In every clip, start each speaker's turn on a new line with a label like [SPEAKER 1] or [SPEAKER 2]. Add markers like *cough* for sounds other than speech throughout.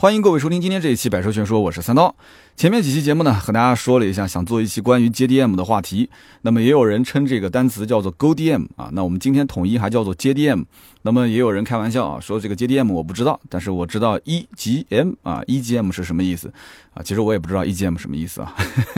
[SPEAKER 1] 欢迎各位收听今天这一期《百车全说》，我是三刀。前面几期节目呢，和大家说了一下，想做一期关于 JDM 的话题。那么也有人称这个单词叫做 GoDM 啊，那我们今天统一还叫做 JDM。那么也有人开玩笑啊，说这个 JDM 我不知道，但是我知道 EGM 啊，EGM 是什么意思啊？其实我也不知道 EGM 什么意思啊。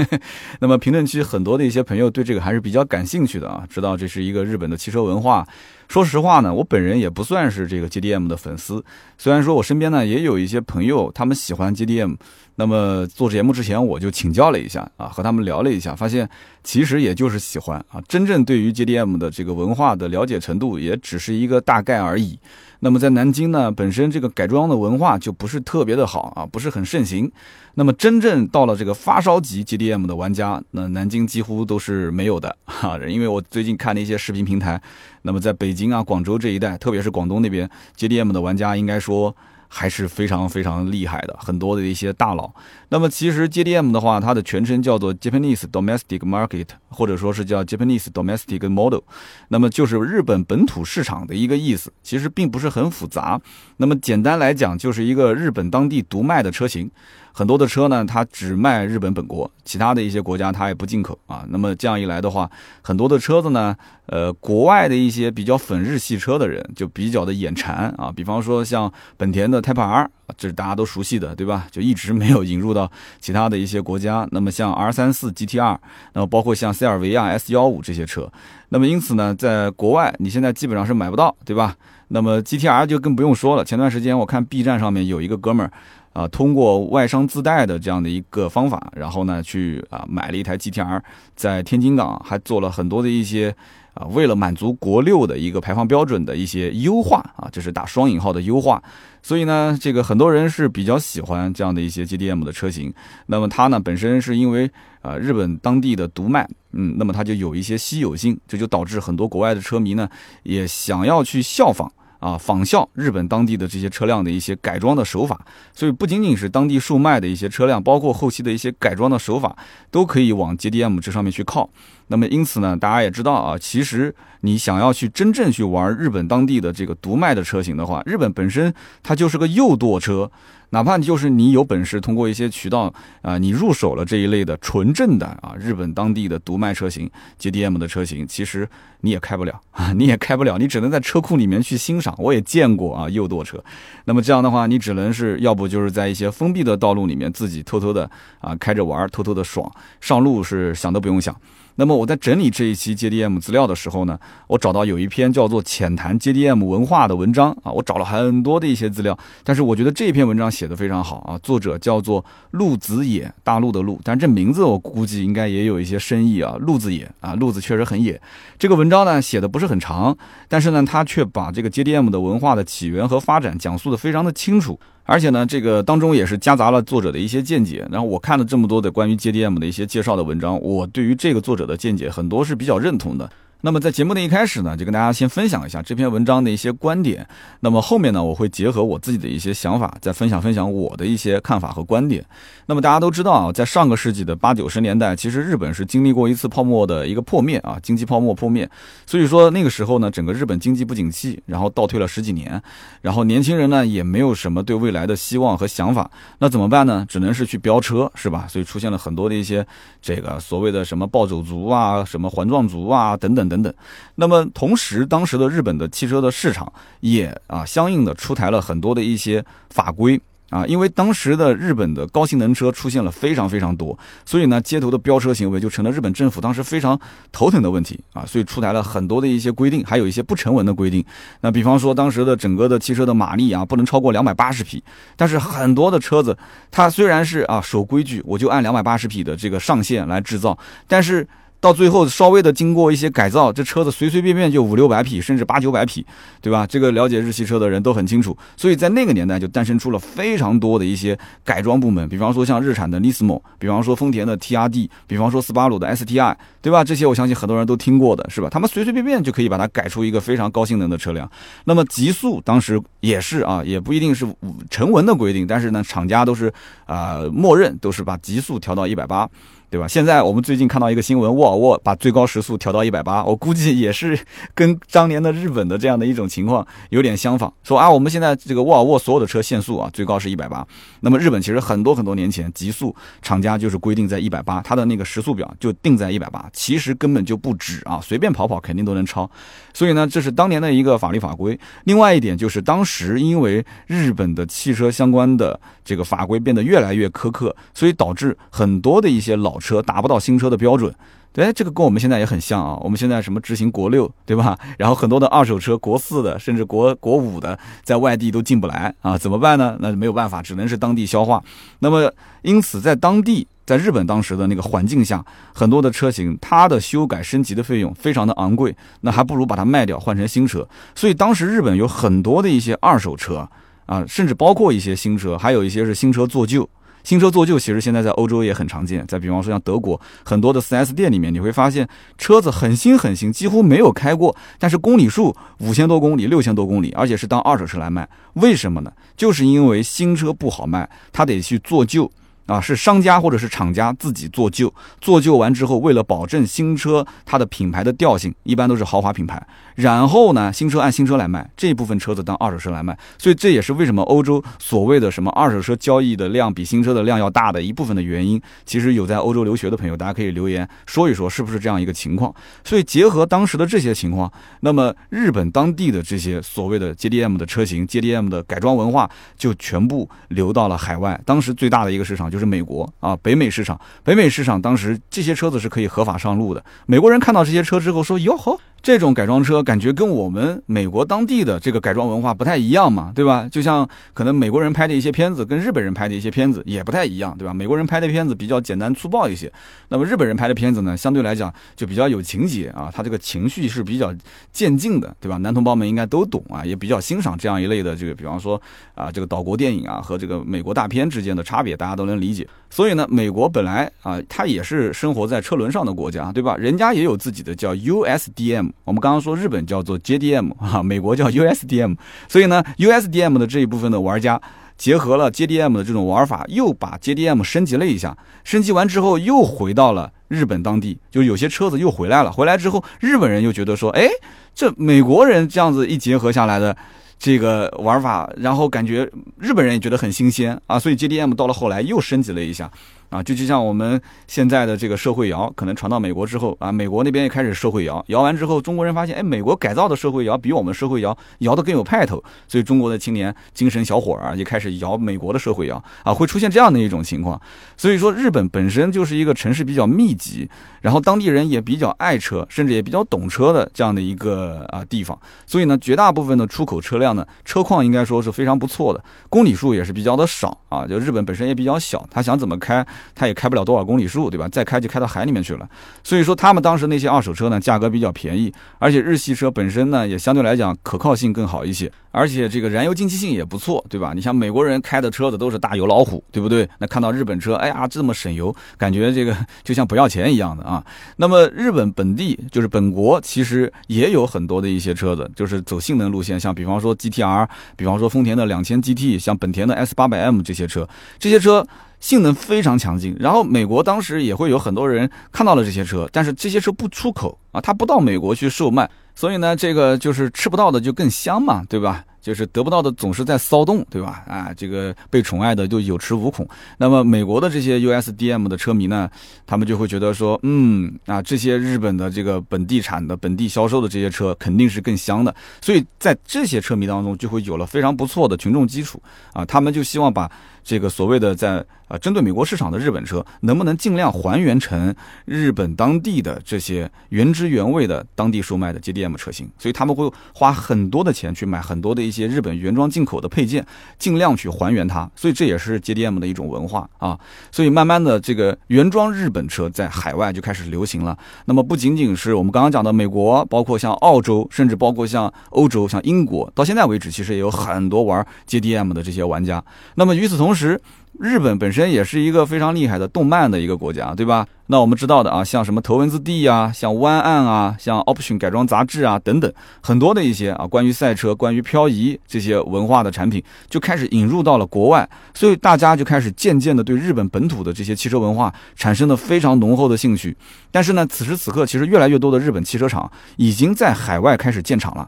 [SPEAKER 1] *laughs* 那么评论区很多的一些朋友对这个还是比较感兴趣的啊，知道这是一个日本的汽车文化。说实话呢，我本人也不算是这个 G D M 的粉丝。虽然说我身边呢也有一些朋友，他们喜欢 G D M。那么做节目之前，我就请教了一下啊，和他们聊了一下，发现其实也就是喜欢啊，真正对于 JDM 的这个文化的了解程度，也只是一个大概而已。那么在南京呢，本身这个改装的文化就不是特别的好啊，不是很盛行。那么真正到了这个发烧级 JDM 的玩家，那南京几乎都是没有的哈。因为我最近看了一些视频平台，那么在北京啊、广州这一带，特别是广东那边 JDM 的玩家，应该说。还是非常非常厉害的，很多的一些大佬。那么其实 JDM 的话，它的全称叫做 Japanese Domestic Market，或者说是叫 Japanese Domestic Model，那么就是日本本土市场的一个意思。其实并不是很复杂。那么简单来讲，就是一个日本当地独卖的车型。很多的车呢，它只卖日本本国，其他的一些国家它也不进口啊。那么这样一来的话，很多的车子呢，呃，国外的一些比较粉日系车的人就比较的眼馋啊。比方说像本田的 Type R，这是大家都熟悉的，对吧？就一直没有引入到其他的一些国家。那么像 R 三四 GTR，那么包括像塞尔维亚 S 幺五这些车，那么因此呢，在国外你现在基本上是买不到，对吧？那么 GTR 就更不用说了。前段时间我看 B 站上面有一个哥们儿。啊，通过外商自带的这样的一个方法，然后呢，去啊买了一台 GTR，在天津港还做了很多的一些啊，为了满足国六的一个排放标准的一些优化啊，这是打双引号的优化。所以呢，这个很多人是比较喜欢这样的一些 GDM 的车型。那么它呢，本身是因为啊日本当地的独卖，嗯，那么它就有一些稀有性，这就导致很多国外的车迷呢也想要去效仿。啊，仿效日本当地的这些车辆的一些改装的手法，所以不仅仅是当地售卖的一些车辆，包括后期的一些改装的手法，都可以往 JDM 这上面去靠。那么因此呢，大家也知道啊，其实你想要去真正去玩日本当地的这个独卖的车型的话，日本本身它就是个右舵车。哪怕就是你有本事通过一些渠道啊，你入手了这一类的纯正的啊日本当地的独卖车型 JDM 的车型，其实你也开不了啊，*laughs* 你也开不了，你只能在车库里面去欣赏。我也见过啊右舵车，那么这样的话，你只能是要不就是在一些封闭的道路里面自己偷偷的啊开着玩，偷偷的爽，上路是想都不用想。那么我在整理这一期 JDM 资料的时候呢，我找到有一篇叫做《浅谈 JDM 文化》的文章啊，我找了很多的一些资料，但是我觉得这篇文章写的非常好啊，作者叫做陆子野，大陆的陆，但这名字我估计应该也有一些深意啊，陆子野啊，陆子确实很野。这个文章呢写的不是很长，但是呢，他却把这个 JDM 的文化的起源和发展讲述的非常的清楚。而且呢，这个当中也是夹杂了作者的一些见解。然后我看了这么多的关于 JDM 的一些介绍的文章，我对于这个作者的见解很多是比较认同的。那么在节目的一开始呢，就跟大家先分享一下这篇文章的一些观点。那么后面呢，我会结合我自己的一些想法，再分享分享我的一些看法和观点。那么大家都知道啊，在上个世纪的八九十年代，其实日本是经历过一次泡沫的一个破灭啊，经济泡沫破灭。所以说那个时候呢，整个日本经济不景气，然后倒退了十几年，然后年轻人呢也没有什么对未来的希望和想法。那怎么办呢？只能是去飙车，是吧？所以出现了很多的一些这个所谓的什么暴走族啊，什么环状族啊，等等。等等，那么同时，当时的日本的汽车的市场也啊，相应的出台了很多的一些法规啊，因为当时的日本的高性能车出现了非常非常多，所以呢，街头的飙车行为就成了日本政府当时非常头疼的问题啊，所以出台了很多的一些规定，还有一些不成文的规定。那比方说，当时的整个的汽车的马力啊，不能超过两百八十匹，但是很多的车子，它虽然是啊守规矩，我就按两百八十匹的这个上限来制造，但是。到最后稍微的经过一些改造，这车子随随便便就五六百匹，甚至八九百匹，对吧？这个了解日系车的人都很清楚。所以在那个年代就诞生出了非常多的一些改装部门，比方说像日产的 Nismo，比方说丰田的 TRD，比方说斯巴鲁的 STI，对吧？这些我相信很多人都听过的是吧？他们随随便便就可以把它改出一个非常高性能的车辆。那么极速当时也是啊，也不一定是成文的规定，但是呢，厂家都是啊默认都是把极速调到一百八。对吧？现在我们最近看到一个新闻，沃尔沃把最高时速调到一百八，我估计也是跟当年的日本的这样的一种情况有点相仿。说啊，我们现在这个沃尔沃所有的车限速啊，最高是一百八。那么日本其实很多很多年前极速厂家就是规定在一百八，它的那个时速表就定在一百八，其实根本就不止啊，随便跑跑肯定都能超。所以呢，这是当年的一个法律法规。另外一点就是当时因为日本的汽车相关的这个法规变得越来越苛刻，所以导致很多的一些老车达不到新车的标准，对，这个跟我们现在也很像啊。我们现在什么执行国六，对吧？然后很多的二手车国四的，甚至国国五的，在外地都进不来啊，怎么办呢？那没有办法，只能是当地消化。那么，因此在当地，在日本当时的那个环境下，很多的车型它的修改升级的费用非常的昂贵，那还不如把它卖掉换成新车。所以当时日本有很多的一些二手车啊，甚至包括一些新车，还有一些是新车做旧。新车做旧，其实现在在欧洲也很常见。再比方说像德国很多的 4S 店里面，你会发现车子很新很新，几乎没有开过，但是公里数五千多公里、六千多公里，而且是当二手车来卖。为什么呢？就是因为新车不好卖，他得去做旧。啊，是商家或者是厂家自己做旧，做旧完之后，为了保证新车它的品牌的调性，一般都是豪华品牌。然后呢，新车按新车来卖，这一部分车子当二手车来卖。所以这也是为什么欧洲所谓的什么二手车交易的量比新车的量要大的一部分的原因。其实有在欧洲留学的朋友，大家可以留言说一说，是不是这样一个情况？所以结合当时的这些情况，那么日本当地的这些所谓的 JDM 的车型，JDM 的改装文化就全部流到了海外。当时最大的一个市场就。是美国啊，北美市场，北美市场当时这些车子是可以合法上路的。美国人看到这些车之后说：“哟呵。”这种改装车感觉跟我们美国当地的这个改装文化不太一样嘛，对吧？就像可能美国人拍的一些片子跟日本人拍的一些片子也不太一样，对吧？美国人拍的片子比较简单粗暴一些，那么日本人拍的片子呢，相对来讲就比较有情节啊，他这个情绪是比较渐进的，对吧？男同胞们应该都懂啊，也比较欣赏这样一类的这个，比方说啊，这个岛国电影啊和这个美国大片之间的差别，大家都能理解。所以呢，美国本来啊，它也是生活在车轮上的国家，对吧？人家也有自己的叫 USDM。我们刚刚说日本叫做 JDM 啊，*laughs* 美国叫 USDM，所以呢，USDM 的这一部分的玩家结合了 JDM 的这种玩法，又把 JDM 升级了一下，升级完之后又回到了日本当地，就有些车子又回来了。回来之后，日本人又觉得说，哎，这美国人这样子一结合下来的这个玩法，然后感觉日本人也觉得很新鲜啊，所以 JDM 到了后来又升级了一下。啊，就就像我们现在的这个社会摇，可能传到美国之后啊，美国那边也开始社会摇，摇完之后，中国人发现，哎，美国改造的社会摇比我们社会摇摇的更有派头，所以中国的青年精神小伙儿啊也开始摇美国的社会摇啊，会出现这样的一种情况。所以说，日本本身就是一个城市比较密集，然后当地人也比较爱车，甚至也比较懂车的这样的一个啊地方，所以呢，绝大部分的出口车辆呢，车况应该说是非常不错的，公里数也是比较的少啊，就日本本身也比较小，他想怎么开。它也开不了多少公里数，对吧？再开就开到海里面去了。所以说，他们当时那些二手车呢，价格比较便宜，而且日系车本身呢，也相对来讲可靠性更好一些，而且这个燃油经济性也不错，对吧？你像美国人开的车子都是大油老虎，对不对？那看到日本车，哎呀，这么省油，感觉这个就像不要钱一样的啊。那么日本本地就是本国，其实也有很多的一些车子，就是走性能路线，像比方说 GTR，比方说丰田的两千 GT，像本田的 S 八百 M 这些车，这些车。性能非常强劲，然后美国当时也会有很多人看到了这些车，但是这些车不出口啊，它不到美国去售卖，所以呢，这个就是吃不到的就更香嘛，对吧？就是得不到的总是在骚动，对吧？啊，这个被宠爱的就有恃无恐。那么美国的这些 USDM 的车迷呢，他们就会觉得说，嗯，啊，这些日本的这个本地产的、本地销售的这些车肯定是更香的，所以在这些车迷当中就会有了非常不错的群众基础啊，他们就希望把。这个所谓的在啊，针对美国市场的日本车，能不能尽量还原成日本当地的这些原汁原味的当地售卖的 JDM 车型？所以他们会花很多的钱去买很多的一些日本原装进口的配件，尽量去还原它。所以这也是 JDM 的一种文化啊。所以慢慢的，这个原装日本车在海外就开始流行了。那么不仅仅是我们刚刚讲的美国，包括像澳洲，甚至包括像欧洲、像英国，到现在为止其实也有很多玩 JDM 的这些玩家。那么与此同同时。日本本身也是一个非常厉害的动漫的一个国家，对吧？那我们知道的啊，像什么头文字 D 啊，像湾岸啊，像 Option 改装杂志啊等等，很多的一些啊关于赛车、关于漂移这些文化的产品就开始引入到了国外，所以大家就开始渐渐的对日本本土的这些汽车文化产生了非常浓厚的兴趣。但是呢，此时此刻其实越来越多的日本汽车厂已经在海外开始建厂了。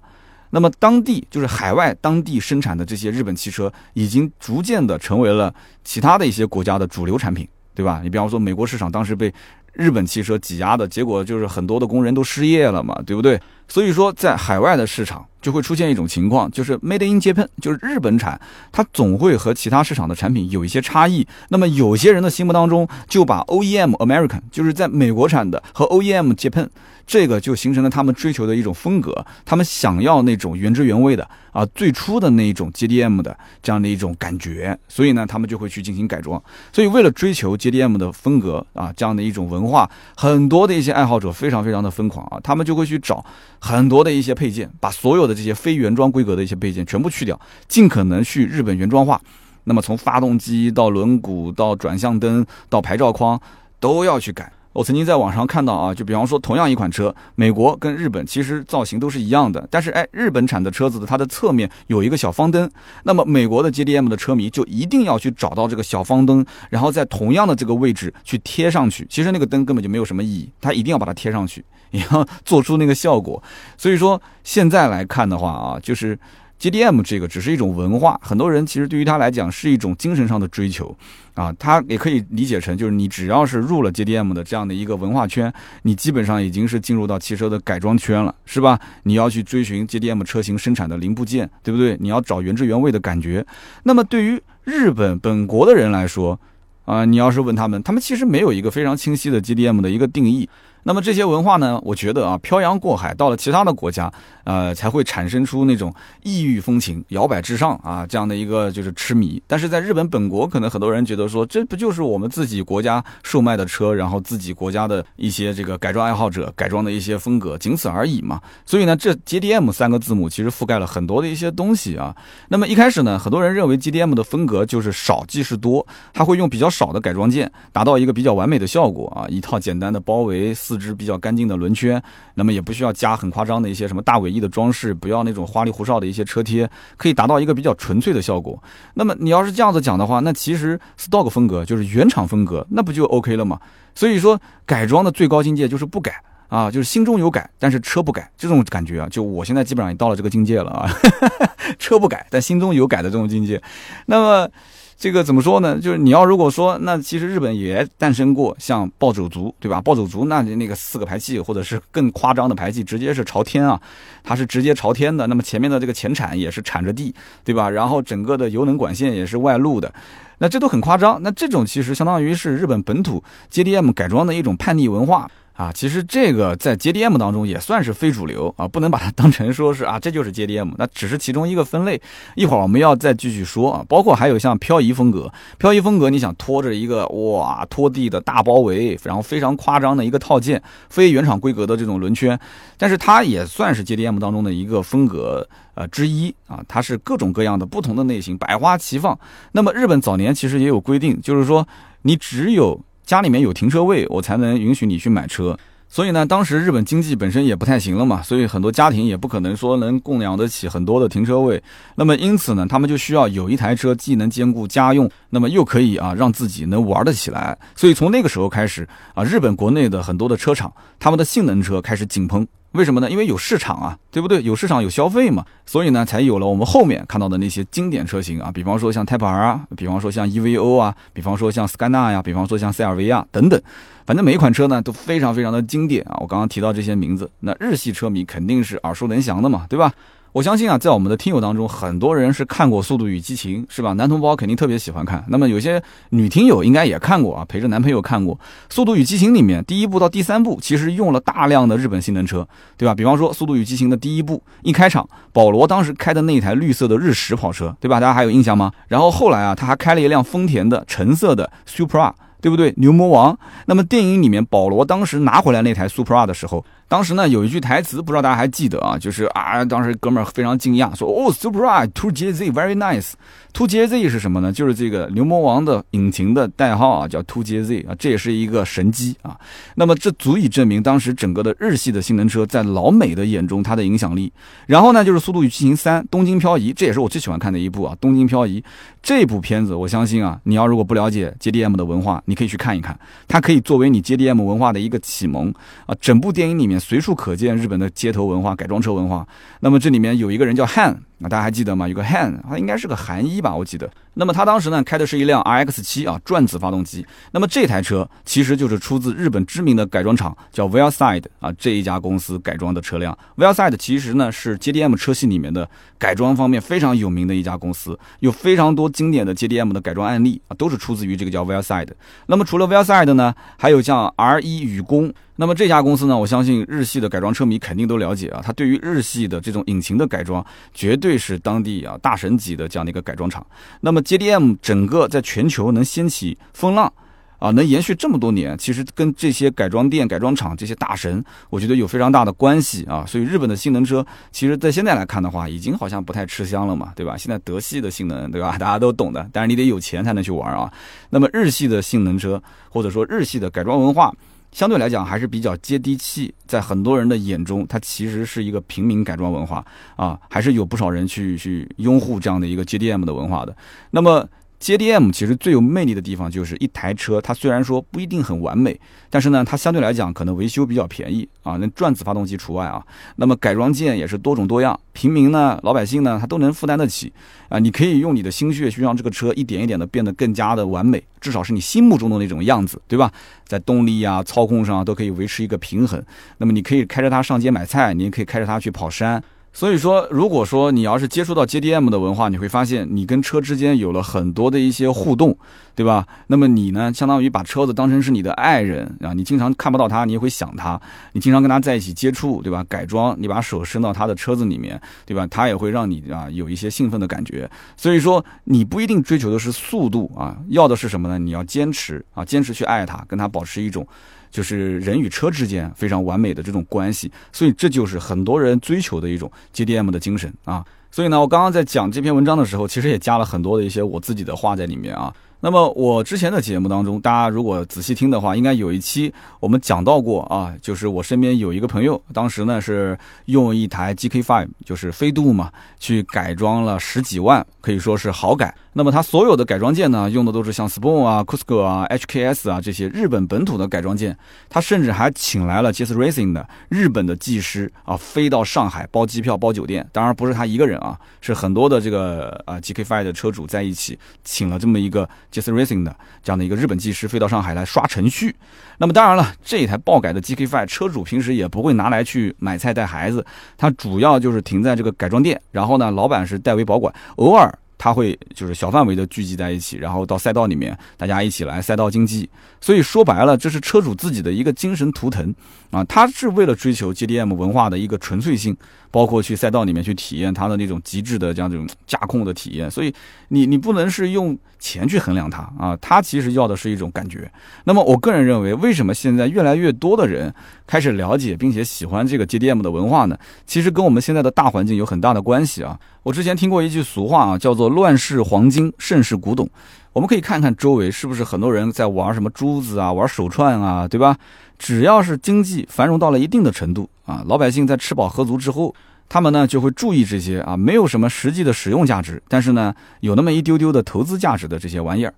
[SPEAKER 1] 那么当地就是海外当地生产的这些日本汽车，已经逐渐的成为了其他的一些国家的主流产品，对吧？你比方说美国市场当时被日本汽车挤压的结果，就是很多的工人都失业了嘛，对不对？所以说在海外的市场就会出现一种情况，就是 Made in Japan，就是日本产，它总会和其他市场的产品有一些差异。那么有些人的心目当中就把 OEM American，就是在美国产的和 OEM Japan。这个就形成了他们追求的一种风格，他们想要那种原汁原味的啊，最初的那一种 JDM 的这样的一种感觉，所以呢，他们就会去进行改装。所以为了追求 JDM 的风格啊，这样的一种文文化，很多的一些爱好者非常非常的疯狂啊，他们就会去找很多的一些配件，把所有的这些非原装规格的一些配件全部去掉，尽可能去日本原装化。那么从发动机到轮毂到转向灯到牌照框都要去改。我曾经在网上看到啊，就比方说同样一款车，美国跟日本其实造型都是一样的，但是哎，日本产的车子的它的侧面有一个小方灯，那么美国的 JDM 的车迷就一定要去找到这个小方灯，然后在同样的这个位置去贴上去。其实那个灯根本就没有什么意义，它一定要把它贴上去，也要 *laughs* 做出那个效果。所以说现在来看的话啊，就是。JDM 这个只是一种文化，很多人其实对于他来讲是一种精神上的追求，啊，他也可以理解成就是你只要是入了 JDM 的这样的一个文化圈，你基本上已经是进入到汽车的改装圈了，是吧？你要去追寻 JDM 车型生产的零部件，对不对？你要找原汁原味的感觉。那么对于日本本国的人来说，啊，你要是问他们，他们其实没有一个非常清晰的 JDM 的一个定义。那么这些文化呢？我觉得啊，漂洋过海到了其他的国家，呃，才会产生出那种异域风情、摇摆至上啊这样的一个就是痴迷。但是在日本本国，可能很多人觉得说，这不就是我们自己国家售卖的车，然后自己国家的一些这个改装爱好者改装的一些风格，仅此而已嘛。所以呢，这 JDM 三个字母其实覆盖了很多的一些东西啊。那么一开始呢，很多人认为 JDM 的风格就是少即是多，它会用比较少的改装件，达到一个比较完美的效果啊，一套简单的包围。四支比较干净的轮圈，那么也不需要加很夸张的一些什么大尾翼的装饰，不要那种花里胡哨的一些车贴，可以达到一个比较纯粹的效果。那么你要是这样子讲的话，那其实 stock 风格就是原厂风格，那不就 OK 了吗？所以说改装的最高境界就是不改啊，就是心中有改，但是车不改，这种感觉啊，就我现在基本上也到了这个境界了啊，*laughs* 车不改，但心中有改的这种境界。那么。这个怎么说呢？就是你要如果说，那其实日本也诞生过像暴走族，对吧？暴走族那那个四个排气，或者是更夸张的排气，直接是朝天啊，它是直接朝天的。那么前面的这个前铲也是铲着地，对吧？然后整个的油能管线也是外露的，那这都很夸张。那这种其实相当于是日本本土 JDM 改装的一种叛逆文化。啊，其实这个在 JDM 当中也算是非主流啊，不能把它当成说是啊，这就是 JDM，那只是其中一个分类。一会儿我们要再继续说啊，包括还有像漂移风格，漂移风格，你想拖着一个哇拖地的大包围，然后非常夸张的一个套件，非原厂规格的这种轮圈，但是它也算是 JDM 当中的一个风格呃之一啊，它是各种各样的不同的类型，百花齐放。那么日本早年其实也有规定，就是说你只有家里面有停车位，我才能允许你去买车。所以呢，当时日本经济本身也不太行了嘛，所以很多家庭也不可能说能供养得起很多的停车位。那么因此呢，他们就需要有一台车，既能兼顾家用，那么又可以啊让自己能玩得起来。所以从那个时候开始啊，日本国内的很多的车厂，他们的性能车开始井喷。为什么呢？因为有市场啊，对不对？有市场有消费嘛，所以呢，才有了我们后面看到的那些经典车型啊，比方说像 Type R 啊，比方说像 EVO 啊，比方说像 Scania 呀，比方说像 CRV 啊等等，反正每一款车呢都非常非常的经典啊。我刚刚提到这些名字，那日系车迷肯定是耳熟能详的嘛，对吧？我相信啊，在我们的听友当中，很多人是看过《速度与激情》，是吧？男同胞肯定特别喜欢看。那么有些女听友应该也看过啊，陪着男朋友看过《速度与激情》里面第一部到第三部，其实用了大量的日本性能车，对吧？比方说《速度与激情》的第一部一开场，保罗当时开的那台绿色的日食跑车，对吧？大家还有印象吗？然后后来啊，他还开了一辆丰田的橙色的 Supra。对不对？牛魔王。那么电影里面，保罗当时拿回来那台 Supra 的时候，当时呢有一句台词，不知道大家还记得啊？就是啊，当时哥们儿非常惊讶，说哦，Supra Two JZ very nice。Two JZ 是什么呢？就是这个牛魔王的引擎的代号啊，叫 Two JZ 啊，这也是一个神机啊。那么这足以证明当时整个的日系的性能车在老美的眼中它的影响力。然后呢，就是《速度与激情三：东京漂移》，这也是我最喜欢看的一部啊，《东京漂移》这部片子，我相信啊，你要如果不了解 JDM 的文化，你可以去看一看，它可以作为你 JDM 文化的一个启蒙啊。整部电影里面。随处可见日本的街头文化、改装车文化。那么这里面有一个人叫汉，那大家还记得吗？有个 Han，，他应该是个韩裔吧，我记得。那么他当时呢开的是一辆 RX 七啊转子发动机。那么这台车其实就是出自日本知名的改装厂叫 welside 啊这一家公司改装的车辆。welside 其实呢是 JDM 车系里面的改装方面非常有名的一家公司，有非常多经典的 JDM 的改装案例啊都是出自于这个叫 welside 那么除了 welside 呢，还有像 R 一宇工。那么这家公司呢，我相信日系的改装车迷肯定都了解啊，它对于日系的这种引擎的改装，绝对是当地啊大神级的这样的一个改装厂。那么 JDM 整个在全球能掀起风浪，啊，能延续这么多年，其实跟这些改装店、改装厂这些大神，我觉得有非常大的关系啊。所以日本的性能车，其实在现在来看的话，已经好像不太吃香了嘛，对吧？现在德系的性能，对吧？*laughs* 大家都懂的，但是你得有钱才能去玩啊。那么日系的性能车，或者说日系的改装文化。相对来讲还是比较接地气，在很多人的眼中，它其实是一个平民改装文化啊，还是有不少人去去拥护这样的一个 JDM 的文化的。那么。JDM 其实最有魅力的地方就是一台车，它虽然说不一定很完美，但是呢，它相对来讲可能维修比较便宜啊，那转子发动机除外啊。那么改装件也是多种多样，平民呢、老百姓呢，他都能负担得起啊。你可以用你的心血去让这个车一点一点的变得更加的完美，至少是你心目中的那种样子，对吧？在动力啊、操控上都可以维持一个平衡。那么你可以开着它上街买菜，你也可以开着它去跑山。所以说，如果说你要是接触到 JDM 的文化，你会发现你跟车之间有了很多的一些互动，对吧？那么你呢，相当于把车子当成是你的爱人啊，你经常看不到他，你也会想他，你经常跟他在一起接触，对吧？改装，你把手伸到他的车子里面，对吧？他也会让你啊有一些兴奋的感觉。所以说，你不一定追求的是速度啊，要的是什么呢？你要坚持啊，坚持去爱他，跟他保持一种。就是人与车之间非常完美的这种关系，所以这就是很多人追求的一种 JDM 的精神啊。所以呢，我刚刚在讲这篇文章的时候，其实也加了很多的一些我自己的话在里面啊。那么我之前的节目当中，大家如果仔细听的话，应该有一期我们讲到过啊，就是我身边有一个朋友，当时呢是用一台 GK5，就是飞度嘛，去改装了十几万，可以说是好改。那么它所有的改装件呢，用的都是像 Spoon 啊、Cusco 啊、HKS 啊这些日本本土的改装件。他甚至还请来了 Jas Racing 的日本的技师啊，飞到上海包机票、包酒店。当然不是他一个人啊，是很多的这个啊 GK5 的车主在一起，请了这么一个 Jas Racing 的这样的一个日本技师飞到上海来刷程序。那么当然了，这一台爆改的 GK5 车主平时也不会拿来去买菜带孩子，它主要就是停在这个改装店，然后呢，老板是代为保管，偶尔。他会就是小范围的聚集在一起，然后到赛道里面，大家一起来赛道竞技。所以说白了，这是车主自己的一个精神图腾啊，他是为了追求 JDM 文化的一个纯粹性，包括去赛道里面去体验它的那种极致的这样这种驾控的体验。所以你你不能是用钱去衡量它啊，它其实要的是一种感觉。那么我个人认为，为什么现在越来越多的人开始了解并且喜欢这个 JDM 的文化呢？其实跟我们现在的大环境有很大的关系啊。我之前听过一句俗话啊，叫做“乱世黄金，盛世古董”。我们可以看看周围是不是很多人在玩什么珠子啊，玩手串啊，对吧？只要是经济繁荣到了一定的程度啊，老百姓在吃饱喝足之后，他们呢就会注意这些啊，没有什么实际的使用价值，但是呢有那么一丢丢的投资价值的这些玩意儿。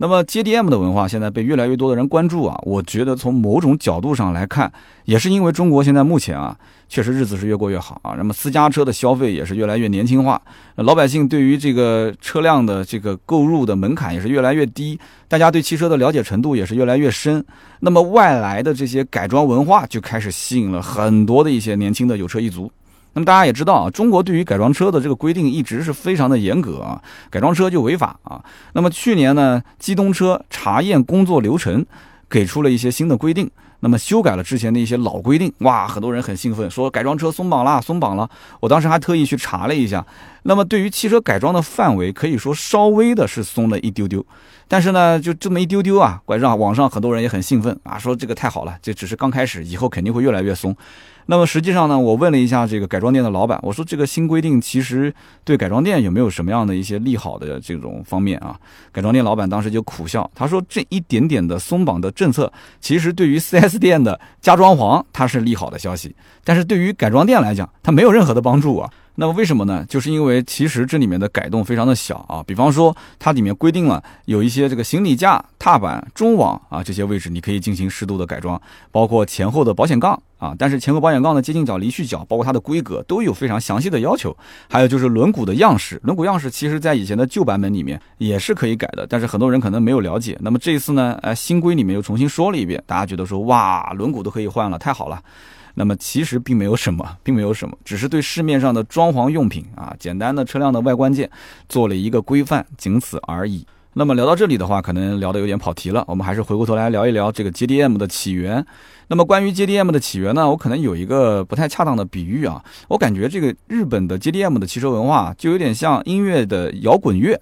[SPEAKER 1] 那么 JDM 的文化现在被越来越多的人关注啊，我觉得从某种角度上来看，也是因为中国现在目前啊，确实日子是越过越好啊。那么私家车的消费也是越来越年轻化，老百姓对于这个车辆的这个购入的门槛也是越来越低，大家对汽车的了解程度也是越来越深。那么外来的这些改装文化就开始吸引了很多的一些年轻的有车一族。那么大家也知道啊，中国对于改装车的这个规定一直是非常的严格啊，改装车就违法啊。那么去年呢，机动车查验工作流程给出了一些新的规定那么修改了之前的一些老规定，哇，很多人很兴奋，说改装车松绑了，松绑了。我当时还特意去查了一下，那么对于汽车改装的范围，可以说稍微的是松了一丢丢，但是呢，就这么一丢丢啊，拐让网上很多人也很兴奋啊，说这个太好了，这只是刚开始，以后肯定会越来越松。那么实际上呢，我问了一下这个改装店的老板，我说这个新规定其实对改装店有没有什么样的一些利好的这种方面啊？改装店老板当时就苦笑，他说这一点点的松绑的政策，其实对于 4S 店的加装潢它是利好的消息，但是对于改装店来讲，它没有任何的帮助啊。那么为什么呢？就是因为其实这里面的改动非常的小啊，比方说它里面规定了有一些这个行李架、踏板、中网啊这些位置你可以进行适度的改装，包括前后的保险杠啊，但是前后保险杠的接近角、离去角，包括它的规格都有非常详细的要求。还有就是轮毂的样式，轮毂样式其实在以前的旧版本里面也是可以改的，但是很多人可能没有了解。那么这一次呢，哎，新规里面又重新说了一遍，大家觉得说哇，轮毂都可以换了，太好了。那么其实并没有什么，并没有什么，*laughs* 只是对市面上的装潢用品啊，简单的车辆的外观件做了一个规范，仅此而已。那么聊到这里的话，可能聊得有点跑题了，我们还是回过头来聊一聊这个 JDM 的起源。那么关于 JDM 的起源呢，我可能有一个不太恰当的比喻啊，我感觉这个日本的 JDM 的汽车文化就有点像音乐的摇滚乐。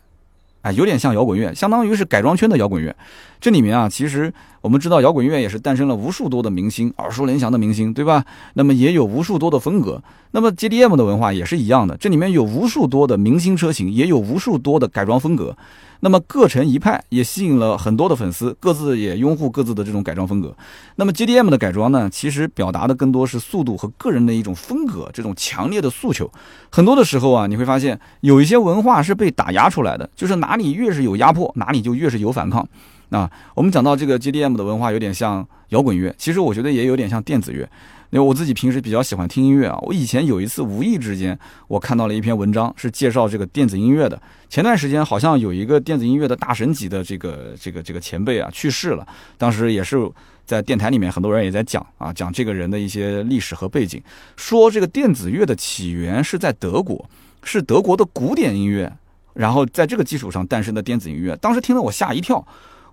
[SPEAKER 1] 啊，有点像摇滚乐，相当于是改装圈的摇滚乐。这里面啊，其实我们知道，摇滚乐也是诞生了无数多的明星，耳熟能详的明星，对吧？那么也有无数多的风格。那么 JDM 的文化也是一样的，这里面有无数多的明星车型，也有无数多的改装风格。那么各成一派，也吸引了很多的粉丝，各自也拥护各自的这种改装风格。那么 JDM 的改装呢，其实表达的更多是速度和个人的一种风格，这种强烈的诉求。很多的时候啊，你会发现有一些文化是被打压出来的，就是哪里越是有压迫，哪里就越是有反抗。啊，我们讲到这个 JDM 的文化有点像摇滚乐，其实我觉得也有点像电子乐。因为我自己平时比较喜欢听音乐啊，我以前有一次无意之间，我看到了一篇文章，是介绍这个电子音乐的。前段时间好像有一个电子音乐的大神级的这个这个这个前辈啊去世了，当时也是在电台里面很多人也在讲啊，讲这个人的一些历史和背景，说这个电子乐的起源是在德国，是德国的古典音乐，然后在这个基础上诞生的电子音乐。当时听了我吓一跳，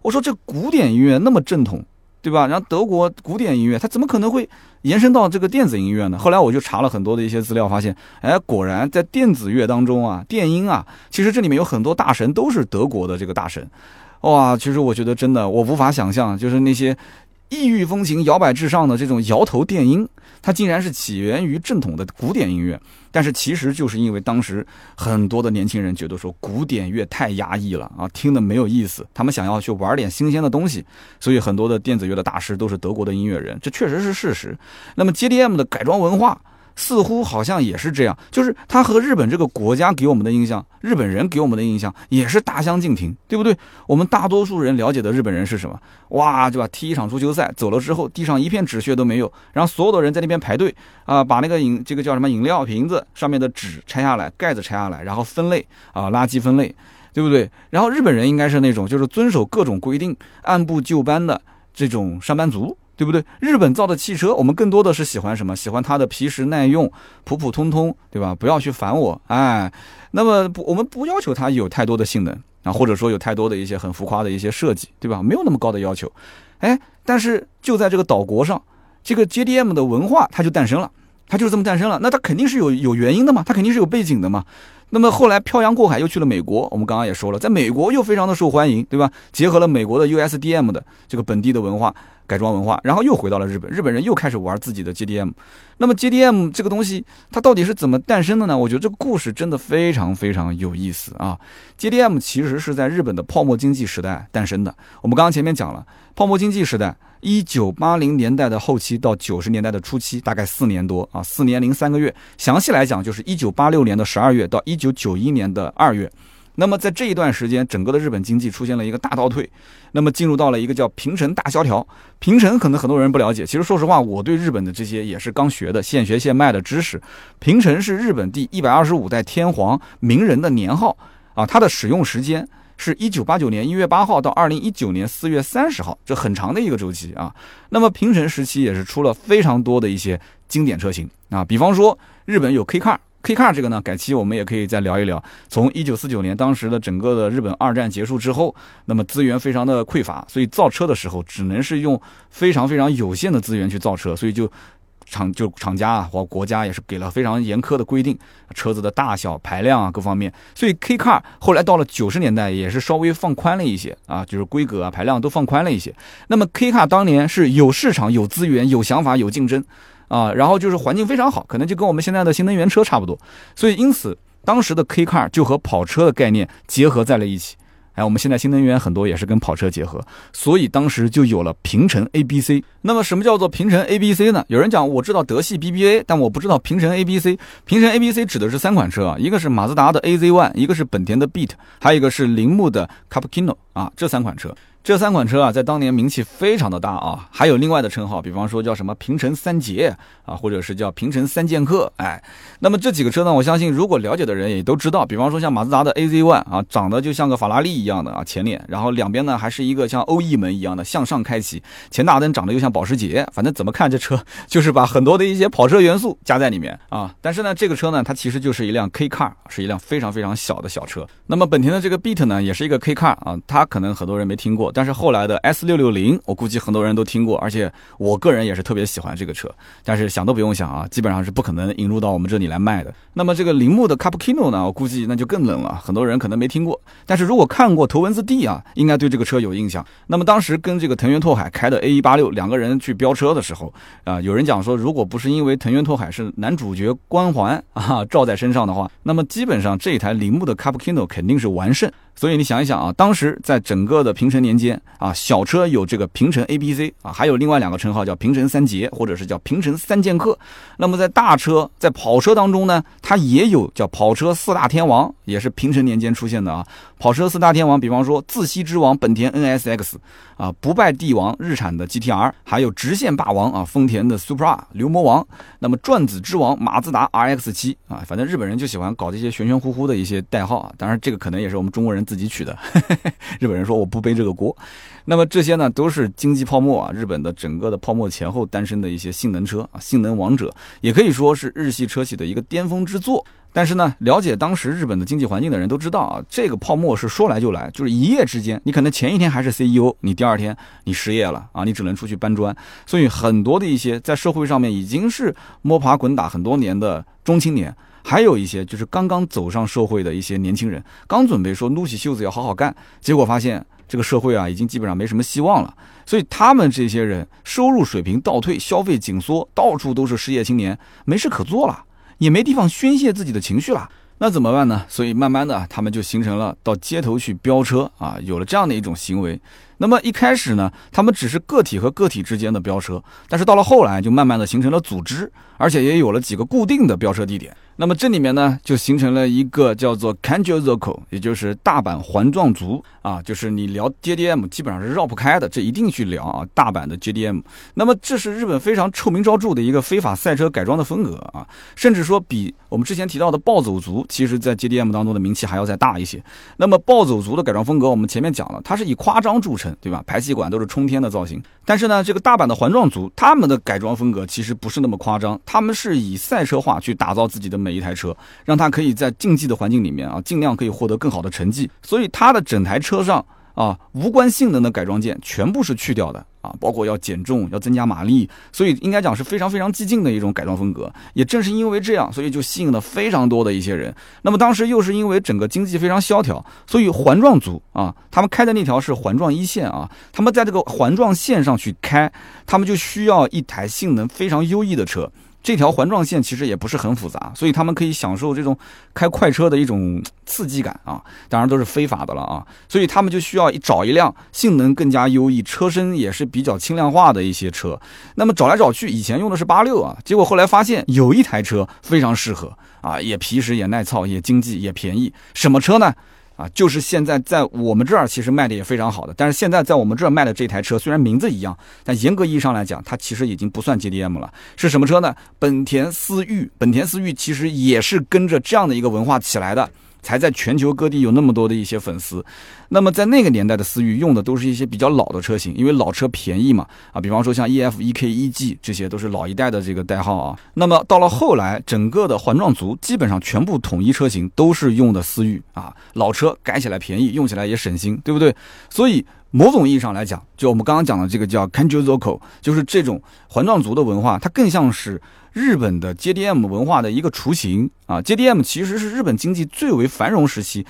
[SPEAKER 1] 我说这古典音乐那么正统。对吧？然后德国古典音乐，它怎么可能会延伸到这个电子音乐呢？后来我就查了很多的一些资料，发现，哎，果然在电子乐当中啊，电音啊，其实这里面有很多大神都是德国的这个大神，哇，其实我觉得真的我无法想象，就是那些。异域风情、摇摆至上的这种摇头电音，它竟然是起源于正统的古典音乐。但是其实就是因为当时很多的年轻人觉得说古典乐太压抑了啊，听的没有意思，他们想要去玩点新鲜的东西，所以很多的电子乐的大师都是德国的音乐人，这确实是事实。那么 JDM 的改装文化。似乎好像也是这样，就是它和日本这个国家给我们的印象，日本人给我们的印象也是大相径庭，对不对？我们大多数人了解的日本人是什么？哇，对吧？踢一场足球赛走了之后，地上一片纸屑都没有，然后所有的人在那边排队啊，把那个饮这个叫什么饮料瓶子上面的纸拆下来，盖子拆下来，然后分类啊，垃圾分类，对不对？然后日本人应该是那种就是遵守各种规定、按部就班的这种上班族。对不对？日本造的汽车，我们更多的是喜欢什么？喜欢它的皮实耐用、普普通通，对吧？不要去烦我，哎。那么不，我们不要求它有太多的性能啊，或者说有太多的一些很浮夸的一些设计，对吧？没有那么高的要求，哎。但是就在这个岛国上，这个 JDM 的文化它就诞生了，它就是这么诞生了。那它肯定是有有原因的嘛，它肯定是有背景的嘛。那么后来漂洋过海又去了美国，我们刚刚也说了，在美国又非常的受欢迎，对吧？结合了美国的 USDM 的这个本地的文化。改装文化，然后又回到了日本，日本人又开始玩自己的 JDM。那么 JDM 这个东西，它到底是怎么诞生的呢？我觉得这个故事真的非常非常有意思啊！JDM 其实是在日本的泡沫经济时代诞生的。我们刚刚前面讲了，泡沫经济时代，一九八零年代的后期到九十年代的初期，大概四年多啊，四年零三个月。详细来讲，就是一九八六年的十二月到一九九一年的二月。那么在这一段时间，整个的日本经济出现了一个大倒退，那么进入到了一个叫平成大萧条。平成可能很多人不了解，其实说实话，我对日本的这些也是刚学的，现学现卖的知识。平成是日本第一百二十五代天皇明仁的年号啊，它的使用时间是一九八九年一月八号到二零一九年四月三十号，这很长的一个周期啊。那么平成时期也是出了非常多的一些经典车型啊，比方说日本有 K Car。K Car 这个呢，改期我们也可以再聊一聊。从一九四九年当时的整个的日本二战结束之后，那么资源非常的匮乏，所以造车的时候只能是用非常非常有限的资源去造车，所以就。厂就厂家啊，或国家也是给了非常严苛的规定，车子的大小、排量啊各方面。所以 K Car 后来到了九十年代也是稍微放宽了一些啊，就是规格啊、排量都放宽了一些。那么 K Car 当年是有市场、有资源、有想法、有竞争啊，然后就是环境非常好，可能就跟我们现在的新能源车差不多。所以因此当时的 K Car 就和跑车的概念结合在了一起。哎，我们现在新能源很多也是跟跑车结合，所以当时就有了平成 A B C。那么什么叫做平成 A B C 呢？有人讲我知道德系 B B A，但我不知道平成 A B C。平成 A B C 指的是三款车啊，一个是马自达的 A Z One，一个是本田的 Beat，还有一个是铃木的 Cappuccino 啊，这三款车。这三款车啊，在当年名气非常的大啊，还有另外的称号，比方说叫什么平成三杰啊，或者是叫平成三剑客，哎，那么这几个车呢，我相信如果了解的人也都知道，比方说像马自达的 A Z One 啊，长得就像个法拉利一样的啊前脸，然后两边呢还是一个像欧翼门一样的向上开启，前大灯长得又像保时捷，反正怎么看这车就是把很多的一些跑车元素加在里面啊。但是呢，这个车呢，它其实就是一辆 K Car，是一辆非常非常小的小车。那么本田的这个 Beat 呢，也是一个 K Car 啊，它可能很多人没听过。但是后来的 S 六六零，我估计很多人都听过，而且我个人也是特别喜欢这个车。但是想都不用想啊，基本上是不可能引入到我们这里来卖的。那么这个铃木的 Cappuccino 呢，我估计那就更冷了，很多人可能没听过。但是如果看过《头文字 D》啊，应该对这个车有印象。那么当时跟这个藤原拓海开的 A 一八六两个人去飙车的时候啊，有人讲说，如果不是因为藤原拓海是男主角光环啊照在身上的话，那么基本上这一台铃木的 Cappuccino 肯定是完胜。所以你想一想啊，当时在整个的平成年间啊，小车有这个平成 A B C 啊，还有另外两个称号叫平成三杰，或者是叫平成三剑客。那么在大车在跑车当中呢，它也有叫跑车四大天王，也是平成年间出现的啊。跑车四大天王，比方说自吸之王本田 N S X 啊，不败帝王日产的 G T R，还有直线霸王啊丰田的 Supra 流魔王。那么转子之王马自达 R X 七啊，反正日本人就喜欢搞这些玄玄乎乎的一些代号啊。当然这个可能也是我们中国人。自己取的，*laughs* 日本人说我不背这个锅。那么这些呢，都是经济泡沫啊，日本的整个的泡沫前后诞生的一些性能车啊，性能王者，也可以说是日系车企的一个巅峰之作。但是呢，了解当时日本的经济环境的人都知道啊，这个泡沫是说来就来，就是一夜之间，你可能前一天还是 CEO，你第二天你失业了啊，你只能出去搬砖。所以很多的一些在社会上面已经是摸爬滚打很多年的中青年。还有一些就是刚刚走上社会的一些年轻人，刚准备说撸起袖子要好好干，结果发现这个社会啊已经基本上没什么希望了。所以他们这些人收入水平倒退，消费紧缩，到处都是失业青年，没事可做了，也没地方宣泄自己的情绪了，那怎么办呢？所以慢慢的他们就形成了到街头去飙车啊，有了这样的一种行为。那么一开始呢，他们只是个体和个体之间的飙车，但是到了后来就慢慢的形成了组织，而且也有了几个固定的飙车地点。那么这里面呢，就形成了一个叫做 Kanjo Zoko，也就是大阪环状族啊，就是你聊 JDM 基本上是绕不开的，这一定去聊啊，大阪的 JDM。那么这是日本非常臭名昭著的一个非法赛车改装的风格啊，甚至说比我们之前提到的暴走族，其实在 JDM 当中的名气还要再大一些。那么暴走族的改装风格，我们前面讲了，它是以夸张著称，对吧？排气管都是冲天的造型。但是呢，这个大阪的环状族，他们的改装风格其实不是那么夸张，他们是以赛车化去打造自己的。每一台车，让它可以在竞技的环境里面啊，尽量可以获得更好的成绩。所以它的整台车上啊，无关性能的改装件全部是去掉的啊，包括要减重、要增加马力。所以应该讲是非常非常激进的一种改装风格。也正是因为这样，所以就吸引了非常多的一些人。那么当时又是因为整个经济非常萧条，所以环状族啊，他们开的那条是环状一线啊，他们在这个环状线上去开，他们就需要一台性能非常优异的车。这条环状线其实也不是很复杂，所以他们可以享受这种开快车的一种刺激感啊，当然都是非法的了啊，所以他们就需要找一辆性能更加优异、车身也是比较轻量化的一些车。那么找来找去，以前用的是八六啊，结果后来发现有一台车非常适合啊，也皮实、也耐操、也经济、也便宜，什么车呢？啊，就是现在在我们这儿其实卖的也非常好的，但是现在在我们这儿卖的这台车虽然名字一样，但严格意义上来讲，它其实已经不算 JDM 了。是什么车呢？本田思域。本田思域其实也是跟着这样的一个文化起来的。才在全球各地有那么多的一些粉丝。那么在那个年代的思域用的都是一些比较老的车型，因为老车便宜嘛，啊，比方说像 EF、EK、EG 这些都是老一代的这个代号啊。那么到了后来，整个的环状族基本上全部统一车型都是用的思域啊，老车改起来便宜，用起来也省心，对不对？所以某种意义上来讲，就我们刚刚讲的这个叫 CANJOZOCO，就是这种环状族的文化，它更像是日本的 JDM 文化的一个雏形啊。JDM 其实是日本经济最为繁荣时期。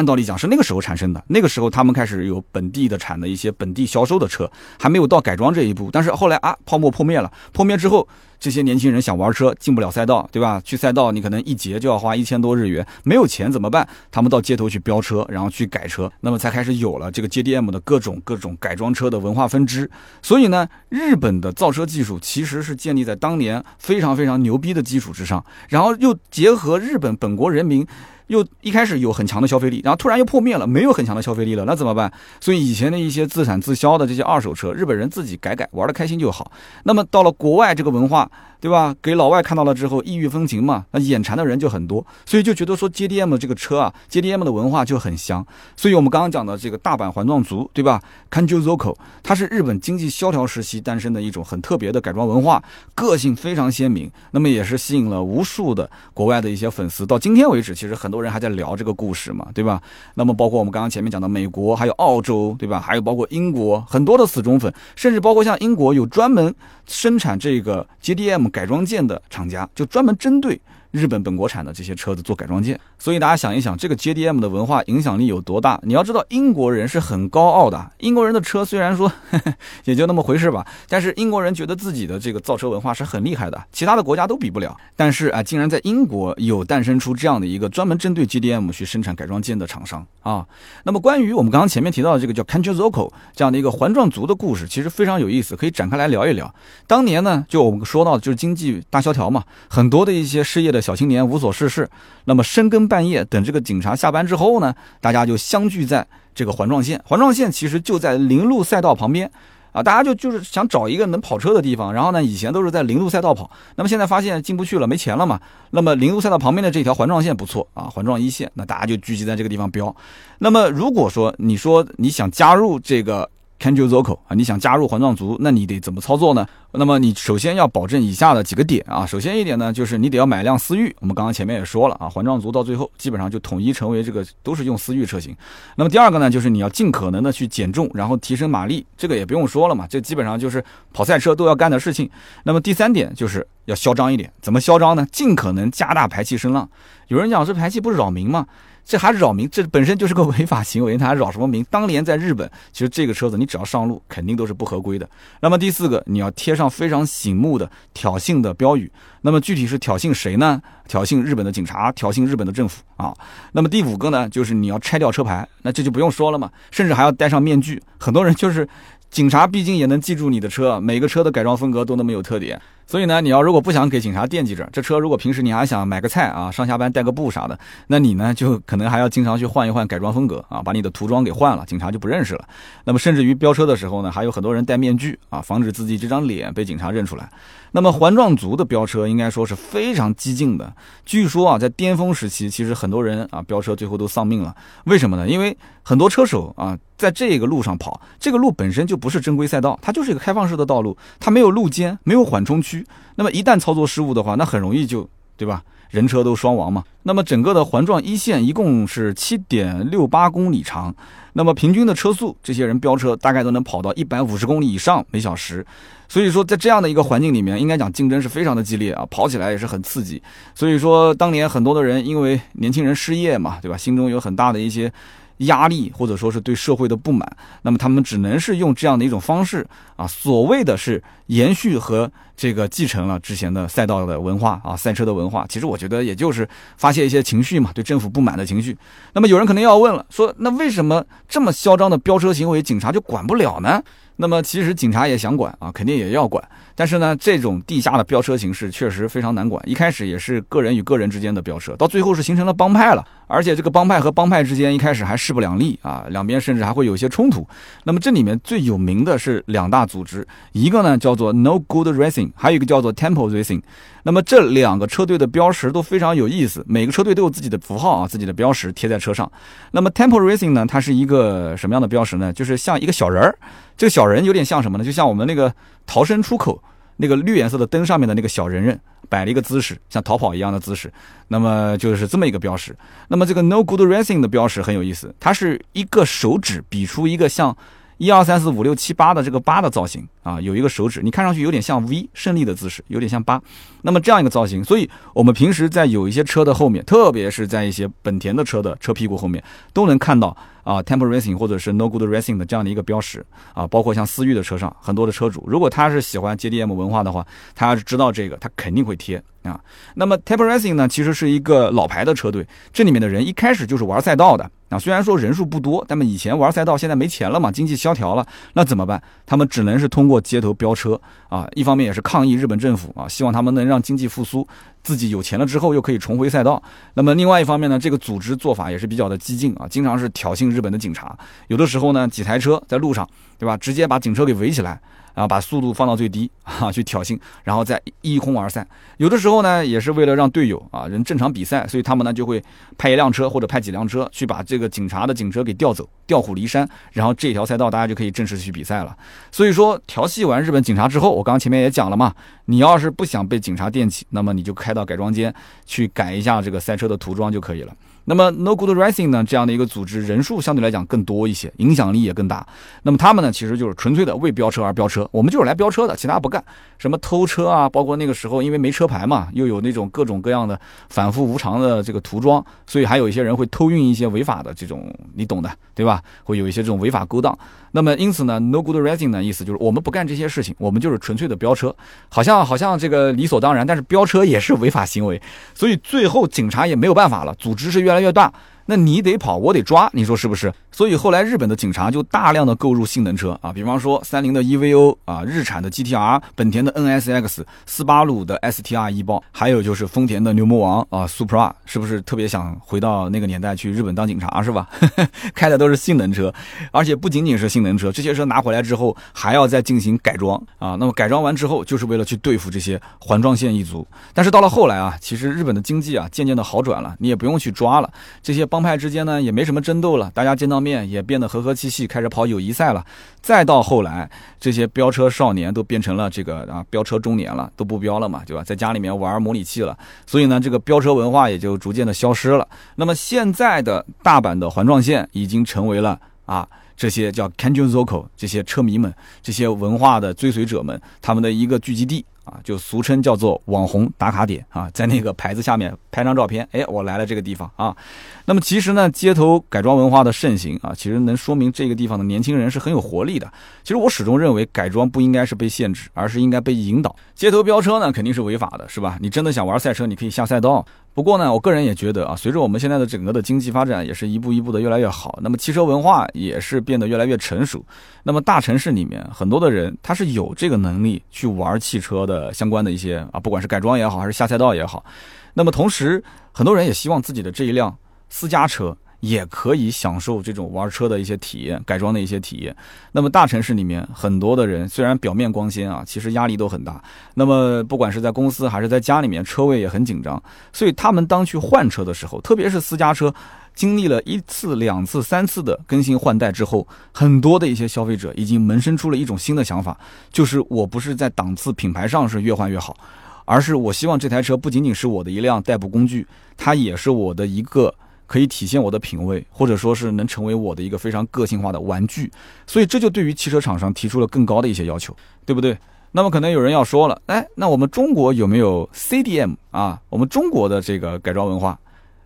[SPEAKER 1] 按道理讲是那个时候产生的，那个时候他们开始有本地的产的一些本地销售的车，还没有到改装这一步。但是后来啊，泡沫破灭了，破灭之后，这些年轻人想玩车进不了赛道，对吧？去赛道你可能一节就要花一千多日元，没有钱怎么办？他们到街头去飙车，然后去改车，那么才开始有了这个 JDM 的各种各种改装车的文化分支。所以呢，日本的造车技术其实是建立在当年非常非常牛逼的基础之上，然后又结合日本本国人民。又一开始有很强的消费力，然后突然又破灭了，没有很强的消费力了，那怎么办？所以以前的一些自产自销的这些二手车，日本人自己改改，玩的开心就好。那么到了国外，这个文化。对吧？给老外看到了之后，异域风情嘛，那眼馋的人就很多，所以就觉得说 JDM 这个车啊，JDM 的文化就很香。所以我们刚刚讲的这个大阪环状族，对吧？Kanjuzoko，它是日本经济萧条时期诞生的一种很特别的改装文化，个性非常鲜明。那么也是吸引了无数的国外的一些粉丝。到今天为止，其实很多人还在聊这个故事嘛，对吧？那么包括我们刚刚前面讲的美国，还有澳洲，对吧？还有包括英国，很多的死忠粉，甚至包括像英国有专门生产这个 JDM。改装件的厂家就专门针对。日本本国产的这些车子做改装件，所以大家想一想，这个 JDM 的文化影响力有多大？你要知道，英国人是很高傲的。英国人的车虽然说 *laughs* 也就那么回事吧，但是英国人觉得自己的这个造车文化是很厉害的，其他的国家都比不了。但是啊，竟然在英国有诞生出这样的一个专门针对 JDM 去生产改装件的厂商啊。那么关于我们刚刚前面提到的这个叫 Kanjo Zoko 这样的一个环状族的故事，其实非常有意思，可以展开来聊一聊。当年呢，就我们说到就是经济大萧条嘛，很多的一些失业的。小青年无所事事，那么深更半夜等这个警察下班之后呢，大家就相聚在这个环状线。环状线其实就在零路赛道旁边啊，大家就就是想找一个能跑车的地方。然后呢，以前都是在零路赛道跑，那么现在发现进不去了，没钱了嘛。那么零路赛道旁边的这条环状线不错啊，环状一线，那大家就聚集在这个地方飙。那么如果说你说你想加入这个。Canjo Zoko 啊，你想加入环状族，那你得怎么操作呢？那么你首先要保证以下的几个点啊。首先一点呢，就是你得要买辆思域。我们刚刚前面也说了啊，环状族到最后基本上就统一成为这个都是用思域车型。那么第二个呢，就是你要尽可能的去减重，然后提升马力，这个也不用说了嘛，这基本上就是跑赛车都要干的事情。那么第三点就是要嚣张一点，怎么嚣张呢？尽可能加大排气声浪。有人讲这排气不扰民吗？这还扰民，这本身就是个违法行为，*laughs* 他还扰什么民？当年在日本，其实这个车子你只要上路，肯定都是不合规的。那么第四个，你要贴上非常醒目的挑衅的标语。那么具体是挑衅谁呢？挑衅日本的警察，挑衅日本的政府啊。那么第五个呢，就是你要拆掉车牌，那这就不用说了嘛，甚至还要戴上面具。很多人就是警察，毕竟也能记住你的车，每个车的改装风格都那么有特点。所以呢，你要如果不想给警察惦记着这车，如果平时你还想买个菜啊，上下班带个布啥的，那你呢就可能还要经常去换一换改装风格啊，把你的涂装给换了，警察就不认识了。那么甚至于飙车的时候呢，还有很多人戴面具啊，防止自己这张脸被警察认出来。那么环状族的飙车应该说是非常激进的，据说啊，在巅峰时期，其实很多人啊飙车最后都丧命了。为什么呢？因为很多车手啊在这个路上跑，这个路本身就不是正规赛道，它就是一个开放式的道路，它没有路肩，没有缓冲区。那么一旦操作失误的话，那很容易就，对吧？人车都双亡嘛。那么整个的环状一线一共是七点六八公里长，那么平均的车速，这些人飙车大概都能跑到一百五十公里以上每小时。所以说，在这样的一个环境里面，应该讲竞争是非常的激烈啊，跑起来也是很刺激。所以说，当年很多的人因为年轻人失业嘛，对吧？心中有很大的一些压力，或者说是对社会的不满，那么他们只能是用这样的一种方式啊，所谓的是延续和这个继承了之前的赛道的文化啊，赛车的文化。其实我觉得也就是发泄一些情绪嘛，对政府不满的情绪。那么有人可能要问了，说那为什么这么嚣张的飙车行为，警察就管不了呢？那么其实警察也想管啊，肯定也要管。但是呢，这种地下的飙车形式确实非常难管。一开始也是个人与个人之间的飙车，到最后是形成了帮派了。而且这个帮派和帮派之间一开始还势不两立啊，两边甚至还会有一些冲突。那么这里面最有名的是两大组织，一个呢叫做 No Good Racing，还有一个叫做 Temple Racing。那么这两个车队的标识都非常有意思，每个车队都有自己的符号啊，自己的标识贴在车上。那么 Temple Racing 呢，它是一个什么样的标识呢？就是像一个小人儿，这个小人有点像什么呢？就像我们那个逃生出口那个绿颜色的灯上面的那个小人人。摆了一个姿势，像逃跑一样的姿势，那么就是这么一个标识。那么这个 No Good Racing 的标识很有意思，它是一个手指比出一个像一二三四五六七八的这个八的造型啊，有一个手指，你看上去有点像 V 胜利的姿势，有点像八。那么这样一个造型，所以我们平时在有一些车的后面，特别是在一些本田的车的车屁股后面，都能看到。啊，Temple Racing 或者是 No Good Racing 的这样的一个标识啊，包括像思域的车上，很多的车主，如果他是喜欢 JDM 文化的话，他要是知道这个，他肯定会贴啊。那么 Temple Racing 呢，其实是一个老牌的车队，这里面的人一开始就是玩赛道的啊，虽然说人数不多，但么以前玩赛道，现在没钱了嘛，经济萧条了，那怎么办？他们只能是通过街头飙车啊，一方面也是抗议日本政府啊，希望他们能让经济复苏。自己有钱了之后又可以重回赛道，那么另外一方面呢，这个组织做法也是比较的激进啊，经常是挑衅日本的警察，有的时候呢几台车在路上，对吧？直接把警车给围起来。然后把速度放到最低 *laughs* 啊，去挑衅，然后再一哄而散。有的时候呢，也是为了让队友啊人正常比赛，所以他们呢就会派一辆车或者派几辆车去把这个警察的警车给调走，调虎离山。然后这条赛道大家就可以正式去比赛了。所以说调戏完日本警察之后，我刚刚前面也讲了嘛，你要是不想被警察电起，那么你就开到改装间去改一下这个赛车的涂装就可以了。那么 No Good Racing 呢，这样的一个组织人数相对来讲更多一些，影响力也更大。那么他们呢，其实就是纯粹的为飙车而飙车，我们就是来飙车的，其他不干。什么偷车啊，包括那个时候因为没车牌嘛，又有那种各种各样的反复无常的这个涂装，所以还有一些人会偷运一些违法的这种，你懂的，对吧？会有一些这种违法勾当。那么因此呢，No Good Racing 呢，意思就是我们不干这些事情，我们就是纯粹的飙车，好像好像这个理所当然，但是飙车也是违法行为，所以最后警察也没有办法了，组织是越来越大。那你得跑，我得抓，你说是不是？所以后来日本的警察就大量的购入性能车啊，比方说三菱的 EVO 啊，日产的 GTR，本田的 NSX，斯巴鲁的 STR 一包，还有就是丰田的牛魔王啊，Supra，是不是特别想回到那个年代去日本当警察是吧？*laughs* 开的都是性能车，而且不仅仅是性能车，这些车拿回来之后还要再进行改装啊。那么改装完之后，就是为了去对付这些环状线一族。但是到了后来啊，其实日本的经济啊渐渐的好转了，你也不用去抓了这些帮。派之间呢也没什么争斗了，大家见到面也变得和和气气，开始跑友谊赛了。再到后来，这些飙车少年都变成了这个啊飙车中年了，都不飙了嘛，对吧？在家里面玩模拟器了，所以呢，这个飙车文化也就逐渐的消失了。那么现在的大阪的环状线已经成为了啊这些叫 Kanjo Zoko 这些车迷们、这些文化的追随者们他们的一个聚集地。啊，就俗称叫做网红打卡点啊，在那个牌子下面拍张照片，哎，我来了这个地方啊。那么其实呢，街头改装文化的盛行啊，其实能说明这个地方的年轻人是很有活力的。其实我始终认为，改装不应该是被限制，而是应该被引导。街头飙车呢，肯定是违法的，是吧？你真的想玩赛车，你可以下赛道。不过呢，我个人也觉得啊，随着我们现在的整个的经济发展，也是一步一步的越来越好。那么汽车文化也是变得越来越成熟。那么大城市里面很多的人，他是有这个能力去玩汽车的相关的一些啊，不管是改装也好，还是下赛道也好。那么同时，很多人也希望自己的这一辆私家车。也可以享受这种玩车的一些体验，改装的一些体验。那么大城市里面很多的人，虽然表面光鲜啊，其实压力都很大。那么不管是在公司还是在家里面，车位也很紧张。所以他们当去换车的时候，特别是私家车，经历了一次、两次、三次的更新换代之后，很多的一些消费者已经萌生出了一种新的想法，就是我不是在档次品牌上是越换越好，而是我希望这台车不仅仅是我的一辆代步工具，它也是我的一个。可以体现我的品味，或者说是能成为我的一个非常个性化的玩具，所以这就对于汽车厂商提出了更高的一些要求，对不对？那么可能有人要说了，哎，那我们中国有没有 CDM 啊？我们中国的这个改装文化，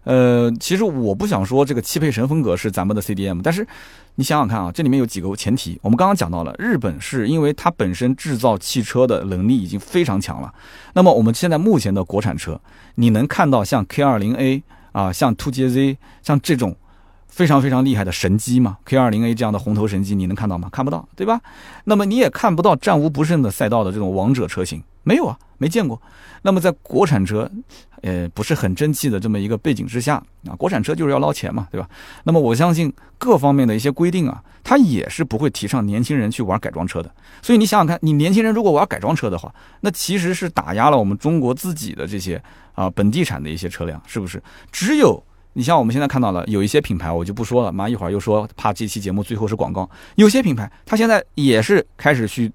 [SPEAKER 1] 呃，其实我不想说这个汽配城风格是咱们的 CDM，但是你想想看啊，这里面有几个前提，我们刚刚讲到了，日本是因为它本身制造汽车的能力已经非常强了，那么我们现在目前的国产车，你能看到像 K 二零 A。啊，像 Two JZ 像这种非常非常厉害的神机嘛，K 二零 A 这样的红头神机，你能看到吗？看不到，对吧？那么你也看不到战无不胜的赛道的这种王者车型，没有啊，没见过。那么在国产车，呃，不是很争气的这么一个背景之下啊，国产车就是要捞钱嘛，对吧？那么我相信各方面的一些规定啊，它也是不会提倡年轻人去玩改装车的。所以你想想看，你年轻人如果玩改装车的话，那其实是打压了我们中国自己的这些啊本地产的一些车辆，是不是？只有你像我们现在看到了有一些品牌，我就不说了，妈一会儿又说怕这期节目最后是广告。有些品牌它现在也是开始去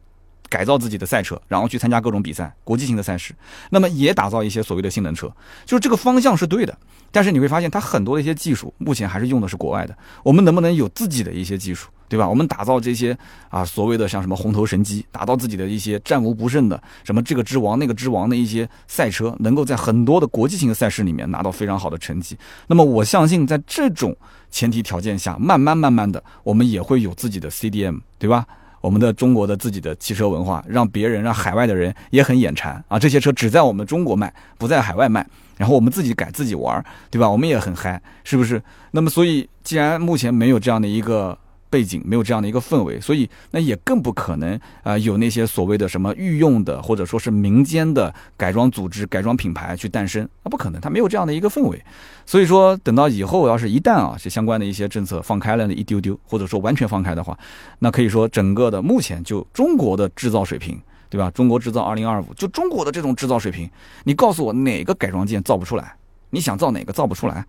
[SPEAKER 1] 改造自己的赛车，然后去参加各种比赛、国际性的赛事，那么也打造一些所谓的性能车，就是这个方向是对的。但是你会发现，它很多的一些技术目前还是用的是国外的。我们能不能有自己的一些技术，对吧？我们打造这些啊所谓的像什么红头神机，打造自己的一些战无不胜的什么这个之王那个之王的一些赛车，能够在很多的国际性的赛事里面拿到非常好的成绩。那么我相信，在这种前提条件下，慢慢慢慢的，我们也会有自己的 CDM，对吧？我们的中国的自己的汽车文化，让别人让海外的人也很眼馋啊！这些车只在我们中国卖，不在海外卖。然后我们自己改自己玩，对吧？我们也很嗨，是不是？那么所以，既然目前没有这样的一个背景，没有这样的一个氛围，所以那也更不可能啊有那些所谓的什么御用的或者说是民间的改装组织、改装品牌去诞生，那不可能，它没有这样的一个氛围。所以说，等到以后要是一旦啊这相关的一些政策放开了一丢丢，或者说完全放开的话，那可以说整个的目前就中国的制造水平。对吧？中国制造二零二五，就中国的这种制造水平，你告诉我哪个改装件造不出来？你想造哪个造不出来？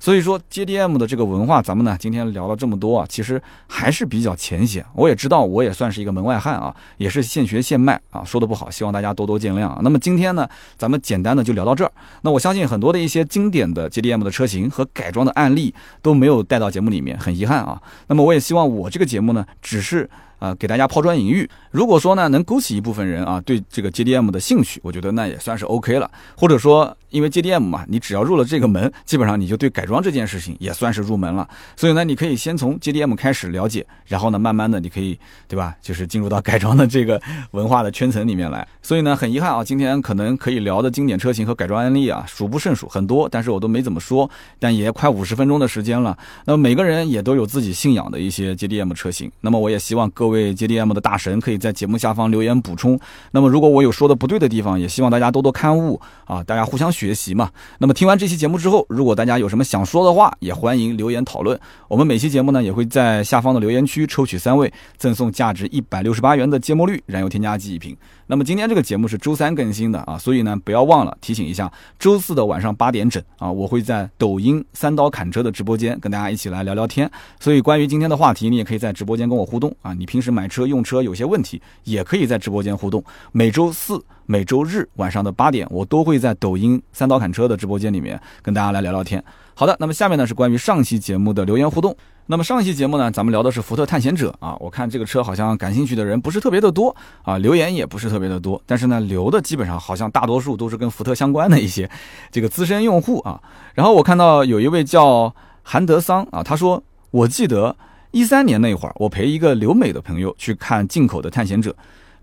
[SPEAKER 1] 所以说 JDM 的这个文化，咱们呢今天聊了这么多啊，其实还是比较浅显。我也知道，我也算是一个门外汉啊，也是现学现卖啊，说的不好，希望大家多多见谅啊。那么今天呢，咱们简单的就聊到这儿。那我相信很多的一些经典的 JDM 的车型和改装的案例都没有带到节目里面，很遗憾啊。那么我也希望我这个节目呢，只是。啊，给大家抛砖引玉。如果说呢，能勾起一部分人啊对这个 JDM 的兴趣，我觉得那也算是 OK 了。或者说，因为 JDM 嘛，你只要入了这个门，基本上你就对改装这件事情也算是入门了。所以呢，你可以先从 JDM 开始了解，然后呢，慢慢的你可以，对吧？就是进入到改装的这个文化的圈层里面来。所以呢，很遗憾啊，今天可能可以聊的经典车型和改装案例啊，数不胜数，很多，但是我都没怎么说。但也快五十分钟的时间了，那么每个人也都有自己信仰的一些 JDM 车型。那么我也希望各位。JDM 的大神可以在节目下方留言补充。那么，如果我有说的不对的地方，也希望大家多多刊物啊，大家互相学学习嘛。那么，听完这期节目之后，如果大家有什么想说的话，也欢迎留言讨论。我们每期节目呢，也会在下方的留言区抽取三位，赠送价值一百六十八元的芥末绿燃油添加剂一瓶。那么今天这个节目是周三更新的啊，所以呢，不要忘了提醒一下，周四的晚上八点整啊，我会在抖音三刀砍车的直播间跟大家一起来聊聊天。所以关于今天的话题，你也可以在直播间跟我互动啊。你平时买车用车有些问题，也可以在直播间互动。每周四、每周日晚上的八点，我都会在抖音三刀砍车的直播间里面跟大家来聊聊天。好的，那么下面呢是关于上期节目的留言互动。那么上一期节目呢，咱们聊的是福特探险者啊，我看这个车好像感兴趣的人不是特别的多啊，留言也不是特别的多，但是呢，留的基本上好像大多数都是跟福特相关的一些 *laughs* 这个资深用户啊。然后我看到有一位叫韩德桑啊，他说，我记得一三年那会儿，我陪一个留美的朋友去看进口的探险者，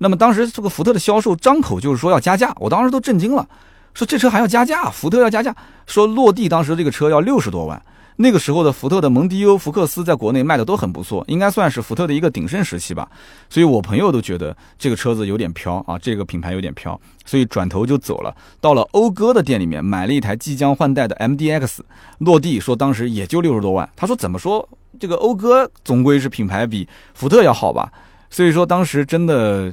[SPEAKER 1] 那么当时这个福特的销售张口就是说要加价，我当时都震惊了，说这车还要加价，福特要加价，说落地当时这个车要六十多万。那个时候的福特的蒙迪欧、福克斯在国内卖的都很不错，应该算是福特的一个鼎盛时期吧。所以我朋友都觉得这个车子有点飘啊，这个品牌有点飘，所以转头就走了，到了讴歌的店里面买了一台即将换代的 MDX，落地说当时也就六十多万。他说怎么说这个讴歌总归是品牌比福特要好吧？所以说当时真的。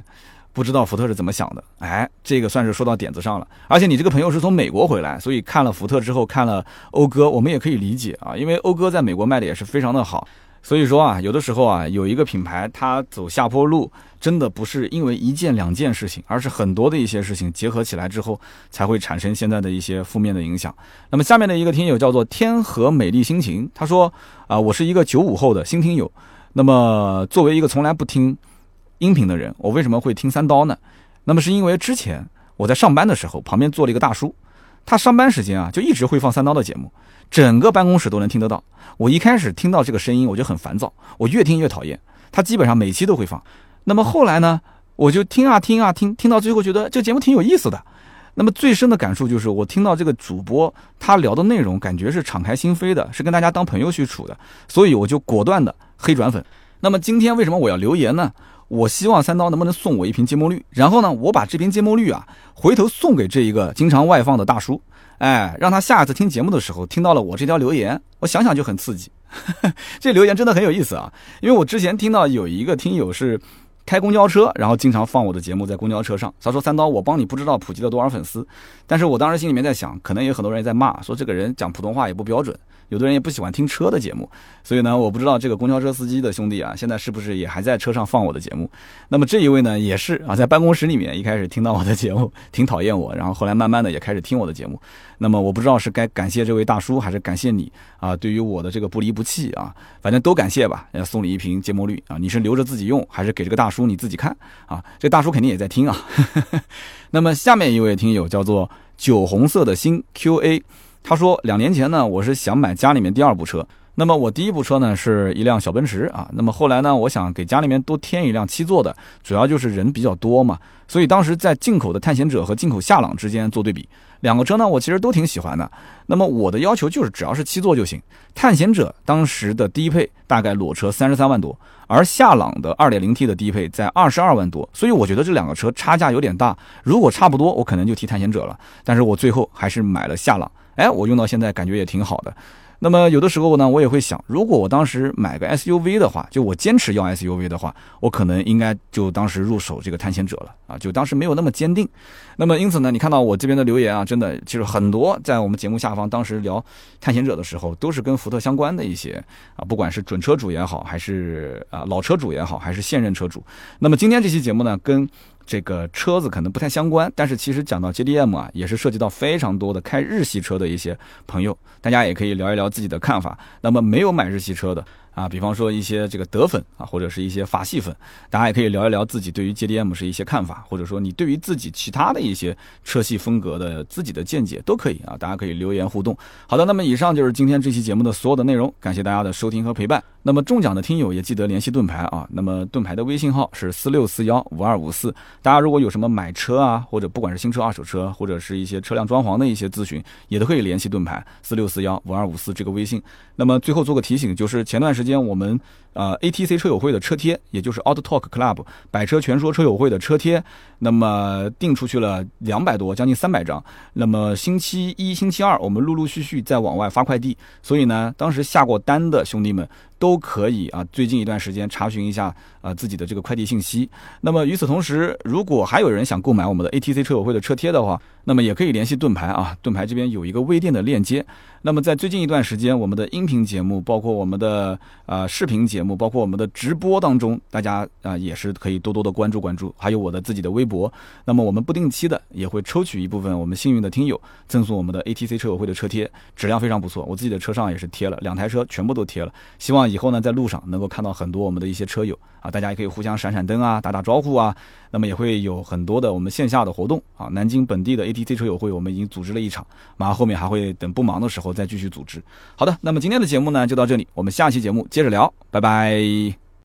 [SPEAKER 1] 不知道福特是怎么想的？哎，这个算是说到点子上了。而且你这个朋友是从美国回来，所以看了福特之后，看了讴歌，我们也可以理解啊，因为讴歌在美国卖的也是非常的好。所以说啊，有的时候啊，有一个品牌它走下坡路，真的不是因为一件两件事情，而是很多的一些事情结合起来之后，才会产生现在的一些负面的影响。那么下面的一个听友叫做天河美丽心情，他说啊，我是一个九五后的新听友，那么作为一个从来不听。音频的人，我为什么会听三刀呢？那么是因为之前我在上班的时候，旁边坐了一个大叔，他上班时间啊就一直会放三刀的节目，整个办公室都能听得到。我一开始听到这个声音，我就很烦躁，我越听越讨厌。他基本上每期都会放。那么后来呢，我就听啊听啊听，听到最后觉得这节目挺有意思的。那么最深的感受就是，我听到这个主播他聊的内容，感觉是敞开心扉的，是跟大家当朋友去处的，所以我就果断的黑转粉。那么今天为什么我要留言呢？我希望三刀能不能送我一瓶芥末绿，然后呢，我把这瓶芥末绿啊，回头送给这一个经常外放的大叔，哎，让他下一次听节目的时候听到了我这条留言，我想想就很刺激。*laughs* 这留言真的很有意思啊，因为我之前听到有一个听友是开公交车，然后经常放我的节目在公交车上，他说三刀，我帮你不知道普及了多少粉丝，但是我当时心里面在想，可能有很多人在骂，说这个人讲普通话也不标准。有的人也不喜欢听车的节目，所以呢，我不知道这个公交车司机的兄弟啊，现在是不是也还在车上放我的节目？那么这一位呢，也是啊，在办公室里面一开始听到我的节目，*laughs* 挺讨厌我，然后后来慢慢的也开始听我的节目。那么我不知道是该感谢这位大叔，还是感谢你啊？对于我的这个不离不弃啊，反正都感谢吧。要送你一瓶芥末绿啊，你是留着自己用，还是给这个大叔你自己看啊？这大叔肯定也在听啊。*laughs* 那么下面一位听友叫做酒红色的心 QA。他说，两年前呢，我是想买家里面第二部车。那么我第一部车呢是一辆小奔驰啊。那么后来呢，我想给家里面多添一辆七座的，主要就是人比较多嘛。所以当时在进口的探险者和进口夏朗之间做对比，两个车呢我其实都挺喜欢的。那么我的要求就是只要是七座就行。探险者当时的低配大概裸车三十三万多，而夏朗的二点零 T 的低配在二十二万多。所以我觉得这两个车差价有点大。如果差不多，我可能就提探险者了。但是我最后还是买了夏朗。哎，我用到现在感觉也挺好的。那么有的时候呢，我也会想，如果我当时买个 SUV 的话，就我坚持要 SUV 的话，我可能应该就当时入手这个探险者了啊，就当时没有那么坚定。那么因此呢，你看到我这边的留言啊，真的其实很多，在我们节目下方当时聊探险者的时候，都是跟福特相关的一些啊，不管是准车主也好，还是啊老车主也好，还是现任车主。那么今天这期节目呢，跟这个车子可能不太相关，但是其实讲到 JDM 啊，也是涉及到非常多的开日系车的一些朋友，大家也可以聊一聊自己的看法。那么没有买日系车的。啊，比方说一些这个德粉啊，或者是一些法系粉，大家也可以聊一聊自己对于 JDM 是一些看法，或者说你对于自己其他的一些车系风格的自己的见解都可以啊，大家可以留言互动。好的，那么以上就是今天这期节目的所有的内容，感谢大家的收听和陪伴。那么中奖的听友也记得联系盾牌啊，那么盾牌的微信号是四六四幺五二五四。大家如果有什么买车啊，或者不管是新车、二手车，或者是一些车辆装潢的一些咨询，也都可以联系盾牌四六四幺五二五四这个微信。那么最后做个提醒，就是前段时间间我们。呃，ATC 车友会的车贴，也就是 Auto Talk Club 百车全说车友会的车贴，那么订出去了两百多，将近三百张。那么星期一、星期二，我们陆陆续续在往外发快递，所以呢，当时下过单的兄弟们。都可以啊，最近一段时间查询一下啊自己的这个快递信息。那么与此同时，如果还有人想购买我们的 ATC 车友会的车贴的话，那么也可以联系盾牌啊，盾牌这边有一个微店的链接。那么在最近一段时间，我们的音频节目，包括我们的呃视频节目，包括我们的直播当中，大家啊也是可以多多的关注关注。还有我的自己的微博，那么我们不定期的也会抽取一部分我们幸运的听友，赠送我们的 ATC 车友会的车贴，质量非常不错。我自己的车上也是贴了两台车，全部都贴了，希望以后呢，在路上能够看到很多我们的一些车友啊，大家也可以互相闪闪灯啊，打打招呼啊。那么也会有很多的我们线下的活动啊。南京本地的 ATC 车友会，我们已经组织了一场，马上后面还会等不忙的时候再继续组织。好的，那么今天的节目呢就到这里，我们下期节目接着聊，拜拜。